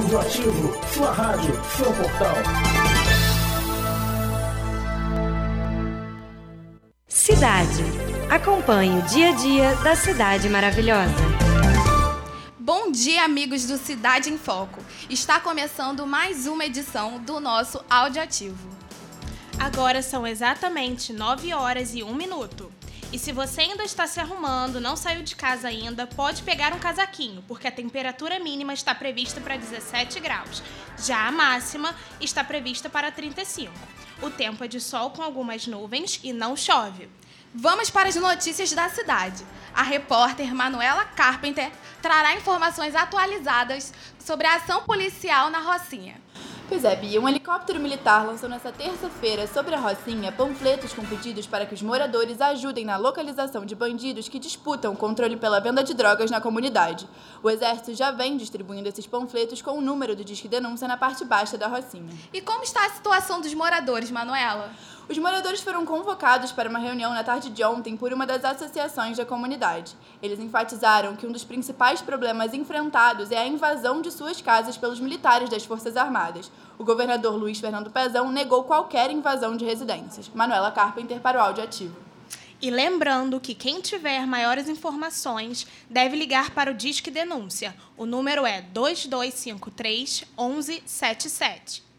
Audioativo, sua rádio, seu portal. Cidade. Acompanhe o dia a dia da cidade maravilhosa. Bom dia, amigos do Cidade em Foco. Está começando mais uma edição do nosso Audioativo. Agora são exatamente 9 horas e 1 minuto. E se você ainda está se arrumando, não saiu de casa ainda, pode pegar um casaquinho, porque a temperatura mínima está prevista para 17 graus. Já a máxima está prevista para 35. O tempo é de sol com algumas nuvens e não chove. Vamos para as notícias da cidade. A repórter Manuela Carpenter trará informações atualizadas sobre a ação policial na Rocinha. Pois é, Bia, um helicóptero militar lançou nesta terça-feira sobre a Rocinha panfletos com pedidos para que os moradores ajudem na localização de bandidos que disputam o controle pela venda de drogas na comunidade. O Exército já vem distribuindo esses panfletos com o número do Disque Denúncia na parte baixa da Rocinha. E como está a situação dos moradores, Manuela? Os moradores foram convocados para uma reunião na tarde de ontem por uma das associações da comunidade. Eles enfatizaram que um dos principais problemas enfrentados é a invasão de suas casas pelos militares das Forças Armadas. O governador Luiz Fernando Pezão negou qualquer invasão de residências. Manuela Carpenter para o Áudio Ativo. E lembrando que quem tiver maiores informações deve ligar para o Disque Denúncia. O número é 2253 1177.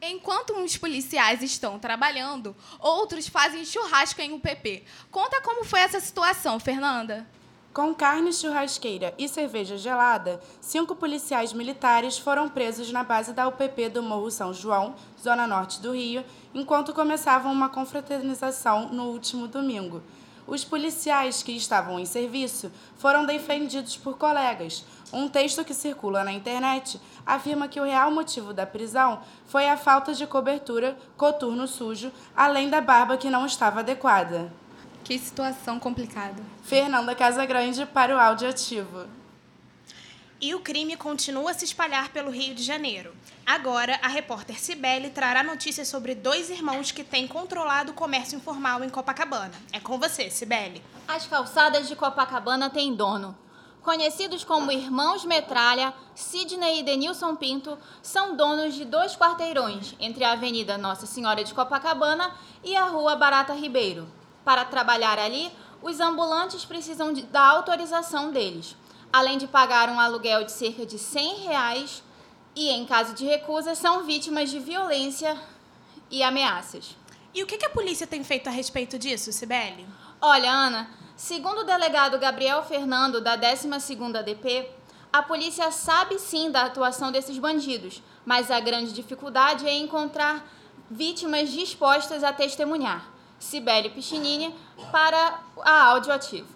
Enquanto uns policiais estão trabalhando, outros fazem churrasco em UPP. Conta como foi essa situação, Fernanda. Com carne churrasqueira e cerveja gelada, cinco policiais militares foram presos na base da UPP do Morro São João, zona norte do Rio, enquanto começavam uma confraternização no último domingo. Os policiais que estavam em serviço foram defendidos por colegas. Um texto que circula na internet afirma que o real motivo da prisão foi a falta de cobertura, coturno sujo, além da barba que não estava adequada. Que situação complicada. Fernanda Casagrande para o Áudio Ativo. E o crime continua a se espalhar pelo Rio de Janeiro. Agora, a repórter Cibele trará notícias sobre dois irmãos que têm controlado o comércio informal em Copacabana. É com você, Cibele. As calçadas de Copacabana têm dono. Conhecidos como Irmãos Metralha, Sidney e Denilson Pinto são donos de dois quarteirões entre a Avenida Nossa Senhora de Copacabana e a Rua Barata Ribeiro. Para trabalhar ali, os ambulantes precisam de, da autorização deles, além de pagar um aluguel de cerca de 100 reais e, em caso de recusa, são vítimas de violência e ameaças. E o que a polícia tem feito a respeito disso, Sibeli? Olha, Ana, segundo o delegado Gabriel Fernando, da 12ª DP, a polícia sabe sim da atuação desses bandidos, mas a grande dificuldade é encontrar vítimas dispostas a testemunhar. Cibele Pichinini para a Audioativo.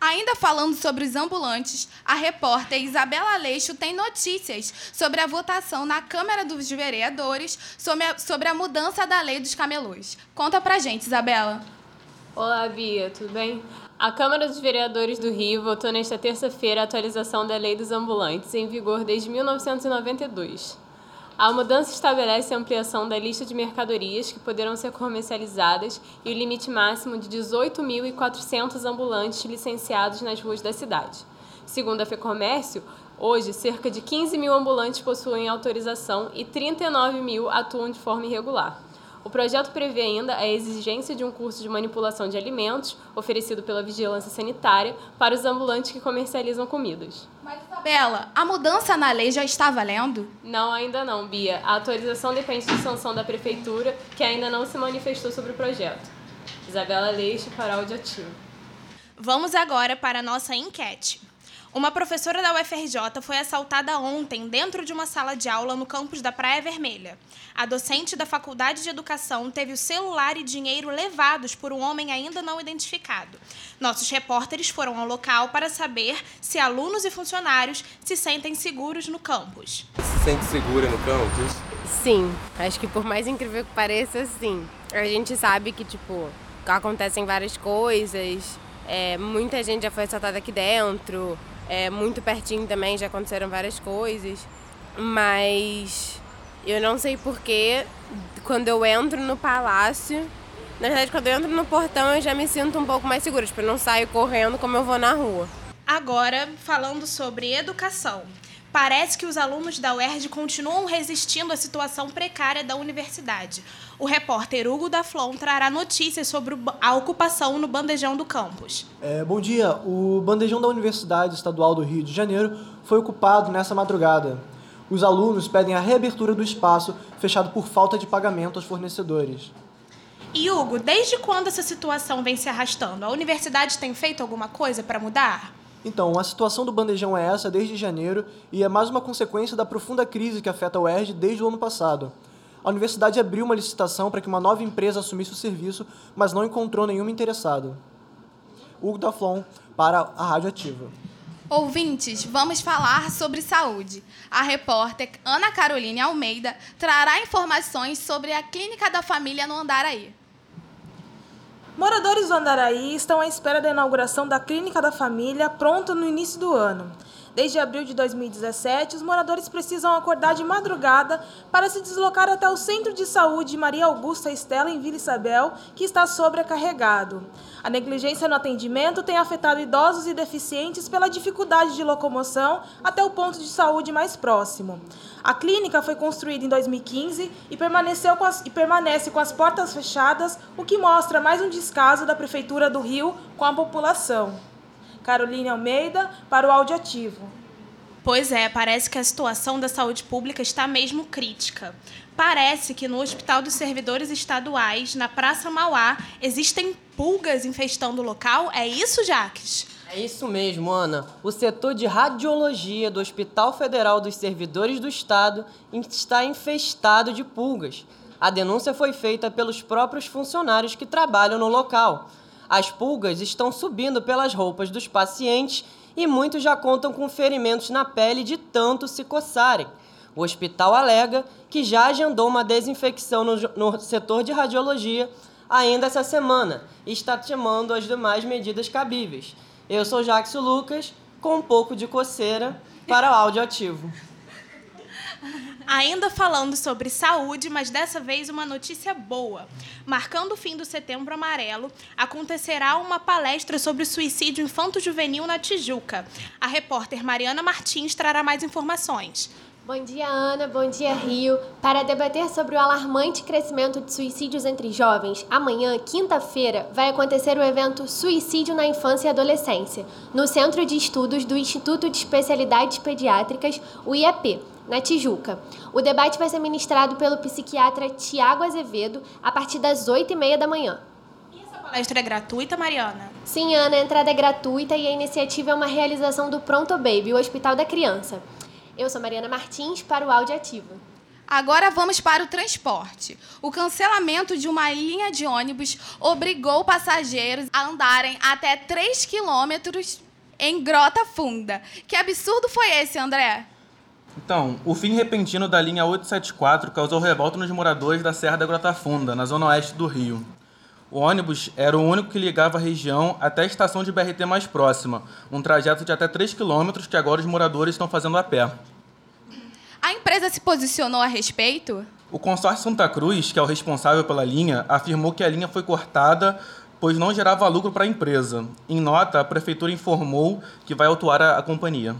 Ainda falando sobre os ambulantes, a repórter Isabela Aleixo tem notícias sobre a votação na Câmara dos Vereadores sobre a, sobre a mudança da lei dos camelôs. Conta pra gente, Isabela. Olá, Bia, tudo bem? A Câmara dos Vereadores do Rio votou nesta terça-feira a atualização da Lei dos Ambulantes, em vigor desde 1992. A mudança estabelece a ampliação da lista de mercadorias que poderão ser comercializadas e o limite máximo de 18.400 ambulantes licenciados nas ruas da cidade. Segundo a FEComércio, hoje cerca de 15 mil ambulantes possuem autorização e 39 mil atuam de forma irregular. O projeto prevê ainda a exigência de um curso de manipulação de alimentos, oferecido pela Vigilância Sanitária, para os ambulantes que comercializam comidas. Mas, Isabela, a mudança na lei já está valendo? Não, ainda não, Bia. A autorização depende de sanção da Prefeitura, que ainda não se manifestou sobre o projeto. Isabela Leite, para Audiativo. Vamos agora para a nossa enquete. Uma professora da UFRJ foi assaltada ontem dentro de uma sala de aula no campus da Praia Vermelha. A docente da Faculdade de Educação teve o celular e dinheiro levados por um homem ainda não identificado. Nossos repórteres foram ao local para saber se alunos e funcionários se sentem seguros no campus. Se sente segura no campus? Sim, acho que por mais incrível que pareça, sim. A gente sabe que, tipo, acontecem várias coisas, é, muita gente já foi assaltada aqui dentro, é, muito pertinho também já aconteceram várias coisas, mas eu não sei porquê, quando eu entro no palácio, na verdade, quando eu entro no portão, eu já me sinto um pouco mais segura, tipo, eu não saio correndo como eu vou na rua. Agora, falando sobre educação. Parece que os alunos da UERJ continuam resistindo à situação precária da universidade. O repórter Hugo da Flon trará notícias sobre a ocupação no bandejão do campus. É, bom dia. O bandejão da Universidade Estadual do Rio de Janeiro foi ocupado nessa madrugada. Os alunos pedem a reabertura do espaço fechado por falta de pagamento aos fornecedores. E Hugo, desde quando essa situação vem se arrastando? A universidade tem feito alguma coisa para mudar? Então, a situação do bandejão é essa desde janeiro e é mais uma consequência da profunda crise que afeta a UERJ desde o ano passado. A universidade abriu uma licitação para que uma nova empresa assumisse o serviço, mas não encontrou nenhuma interessada. Hugo Daflon, para a Rádio Ativa. Ouvintes, vamos falar sobre saúde. A repórter Ana Caroline Almeida trará informações sobre a Clínica da Família no Andaraí. Moradores do Andaraí estão à espera da inauguração da Clínica da Família, pronta no início do ano. Desde abril de 2017, os moradores precisam acordar de madrugada para se deslocar até o Centro de Saúde Maria Augusta Estela, em Vila Isabel, que está sobrecarregado. A negligência no atendimento tem afetado idosos e deficientes pela dificuldade de locomoção até o ponto de saúde mais próximo. A clínica foi construída em 2015 e, permaneceu com as, e permanece com as portas fechadas, o que mostra mais um descaso da Prefeitura do Rio com a população. Caroline Almeida, para o Audiativo. Pois é, parece que a situação da saúde pública está mesmo crítica. Parece que no Hospital dos Servidores Estaduais, na Praça Mauá, existem pulgas infestando o local. É isso, Jaques? É isso mesmo, Ana. O setor de radiologia do Hospital Federal dos Servidores do Estado está infestado de pulgas. A denúncia foi feita pelos próprios funcionários que trabalham no local. As pulgas estão subindo pelas roupas dos pacientes e muitos já contam com ferimentos na pele de tanto se coçarem. O hospital alega que já agendou uma desinfecção no, no setor de radiologia ainda essa semana e está tomando as demais medidas cabíveis. Eu sou Jackson Lucas, com um pouco de coceira para o áudio ativo. Ainda falando sobre saúde, mas dessa vez uma notícia boa. Marcando o fim do Setembro Amarelo, acontecerá uma palestra sobre suicídio infanto-juvenil na Tijuca. A repórter Mariana Martins trará mais informações. Bom dia, Ana. Bom dia, Rio. Para debater sobre o alarmante crescimento de suicídios entre jovens, amanhã, quinta-feira, vai acontecer o evento Suicídio na Infância e Adolescência, no Centro de Estudos do Instituto de Especialidades Pediátricas, o IEP, na Tijuca. O debate vai ser ministrado pelo psiquiatra Tiago Azevedo a partir das 8h30 da manhã. E essa palestra é gratuita, Mariana? Sim, Ana, a entrada é gratuita e a iniciativa é uma realização do Pronto Baby, o Hospital da Criança. Eu sou Mariana Martins para o Áudio Ativo. Agora vamos para o transporte. O cancelamento de uma linha de ônibus obrigou passageiros a andarem até 3 quilômetros em Grota Funda. Que absurdo foi esse, André? Então, o fim repentino da linha 874 causou revolta nos moradores da Serra da Grota Funda, na zona oeste do Rio. O ônibus era o único que ligava a região até a estação de BRT mais próxima, um trajeto de até 3 quilômetros que agora os moradores estão fazendo a pé. A empresa se posicionou a respeito? O consórcio Santa Cruz, que é o responsável pela linha, afirmou que a linha foi cortada pois não gerava lucro para a empresa. Em nota, a prefeitura informou que vai autuar a, a companhia.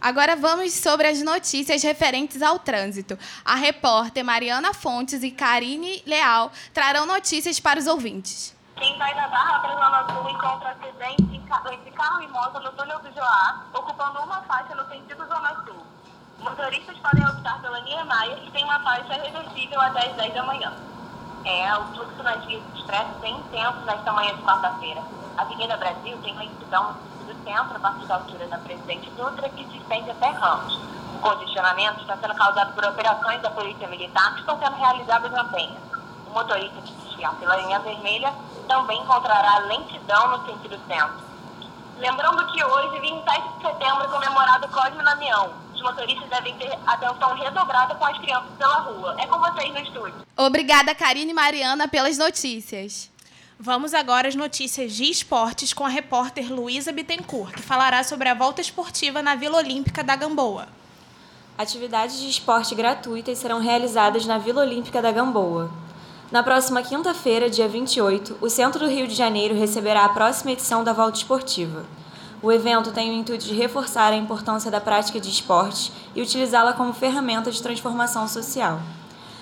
Agora vamos sobre as notícias referentes ao trânsito. A repórter Mariana Fontes e Karine Leal trarão notícias para os ouvintes. Quem vai da Barra para Zona Sul encontra acidente entre carro e moto no túnel do Joá, ocupando uma faixa no sentido Zona Sul. Motoristas podem optar pela Niemeyer, que tem uma faixa reversível até as 10 da manhã. É, o fluxo nas vias expressas é intenso nesta manhã de quarta-feira. A Avenida Brasil tem lentidão do centro, a partir da altura da Presidente Dutra, que se estende até Ramos. O congestionamento está sendo causado por operações da Polícia Militar que estão sendo realizadas na Penha. O motorista que desviar pela linha vermelha também encontrará lentidão no sentido centro. Lembrando que hoje, 27 de setembro, é comemorado o Cosme Damião. Os motoristas devem ter atenção redobrada com as crianças pela rua. É com vocês no estúdio. Obrigada, Karine e Mariana, pelas notícias. Vamos agora às notícias de esportes com a repórter Luísa Bittencourt, que falará sobre a volta esportiva na Vila Olímpica da Gamboa. Atividades de esporte gratuitas serão realizadas na Vila Olímpica da Gamboa. Na próxima quinta-feira, dia 28, o Centro do Rio de Janeiro receberá a próxima edição da volta esportiva. O evento tem o intuito de reforçar a importância da prática de esportes e utilizá-la como ferramenta de transformação social.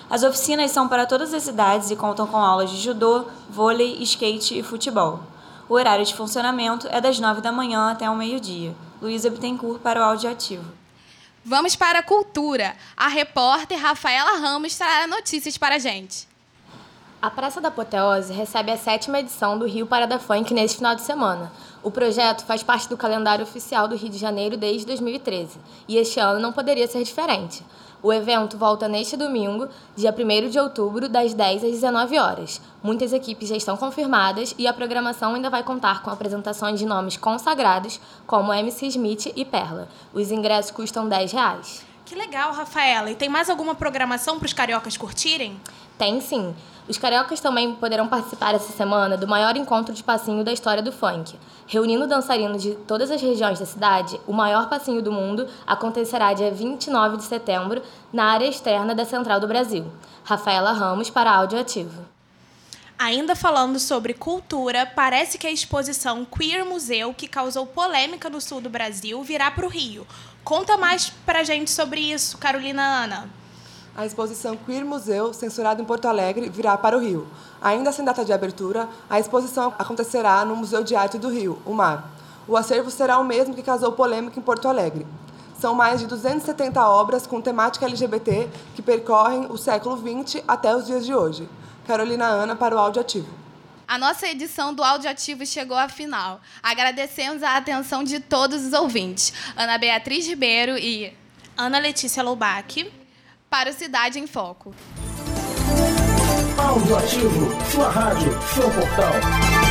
As oficinas são para todas as idades e contam com aulas de judô, vôlei, skate e futebol. O horário de funcionamento é das 9 da manhã até o meio-dia. Luísa Bittencourt para o Áudio Ativo. Vamos para a cultura. A repórter Rafaela Ramos trará notícias para a gente. A Praça da Apoteose recebe a sétima edição do Rio Parada Funk neste final de semana. O projeto faz parte do calendário oficial do Rio de Janeiro desde 2013 e este ano não poderia ser diferente. O evento volta neste domingo, dia 1 de outubro, das 10 às 19 horas. Muitas equipes já estão confirmadas e a programação ainda vai contar com apresentações de nomes consagrados, como MC Smith e Perla. Os ingressos custam 10 reais. Que legal, Rafaela. E tem mais alguma programação para os cariocas curtirem? Tem sim. Os cariocas também poderão participar essa semana do maior encontro de passinho da história do funk. Reunindo dançarinos de todas as regiões da cidade, o maior passinho do mundo acontecerá dia 29 de setembro na área externa da Central do Brasil. Rafaela Ramos para Áudio Ativo. Ainda falando sobre cultura, parece que a exposição Queer Museu, que causou polêmica no sul do Brasil, virá para o Rio. Conta mais pra gente sobre isso, Carolina Ana. A exposição Queer Museu, censurada em Porto Alegre, virá para o Rio. Ainda sem data de abertura, a exposição acontecerá no Museu de Arte do Rio, o MAR. O acervo será o mesmo que causou polêmica em Porto Alegre. São mais de 270 obras com temática LGBT que percorrem o século XX até os dias de hoje. Carolina Ana para o Áudio Ativo. A nossa edição do Audiativo chegou à final. Agradecemos a atenção de todos os ouvintes. Ana Beatriz Ribeiro e Ana Letícia Loubach para Cidade em Foco. Audioativo, sua rádio, seu portal.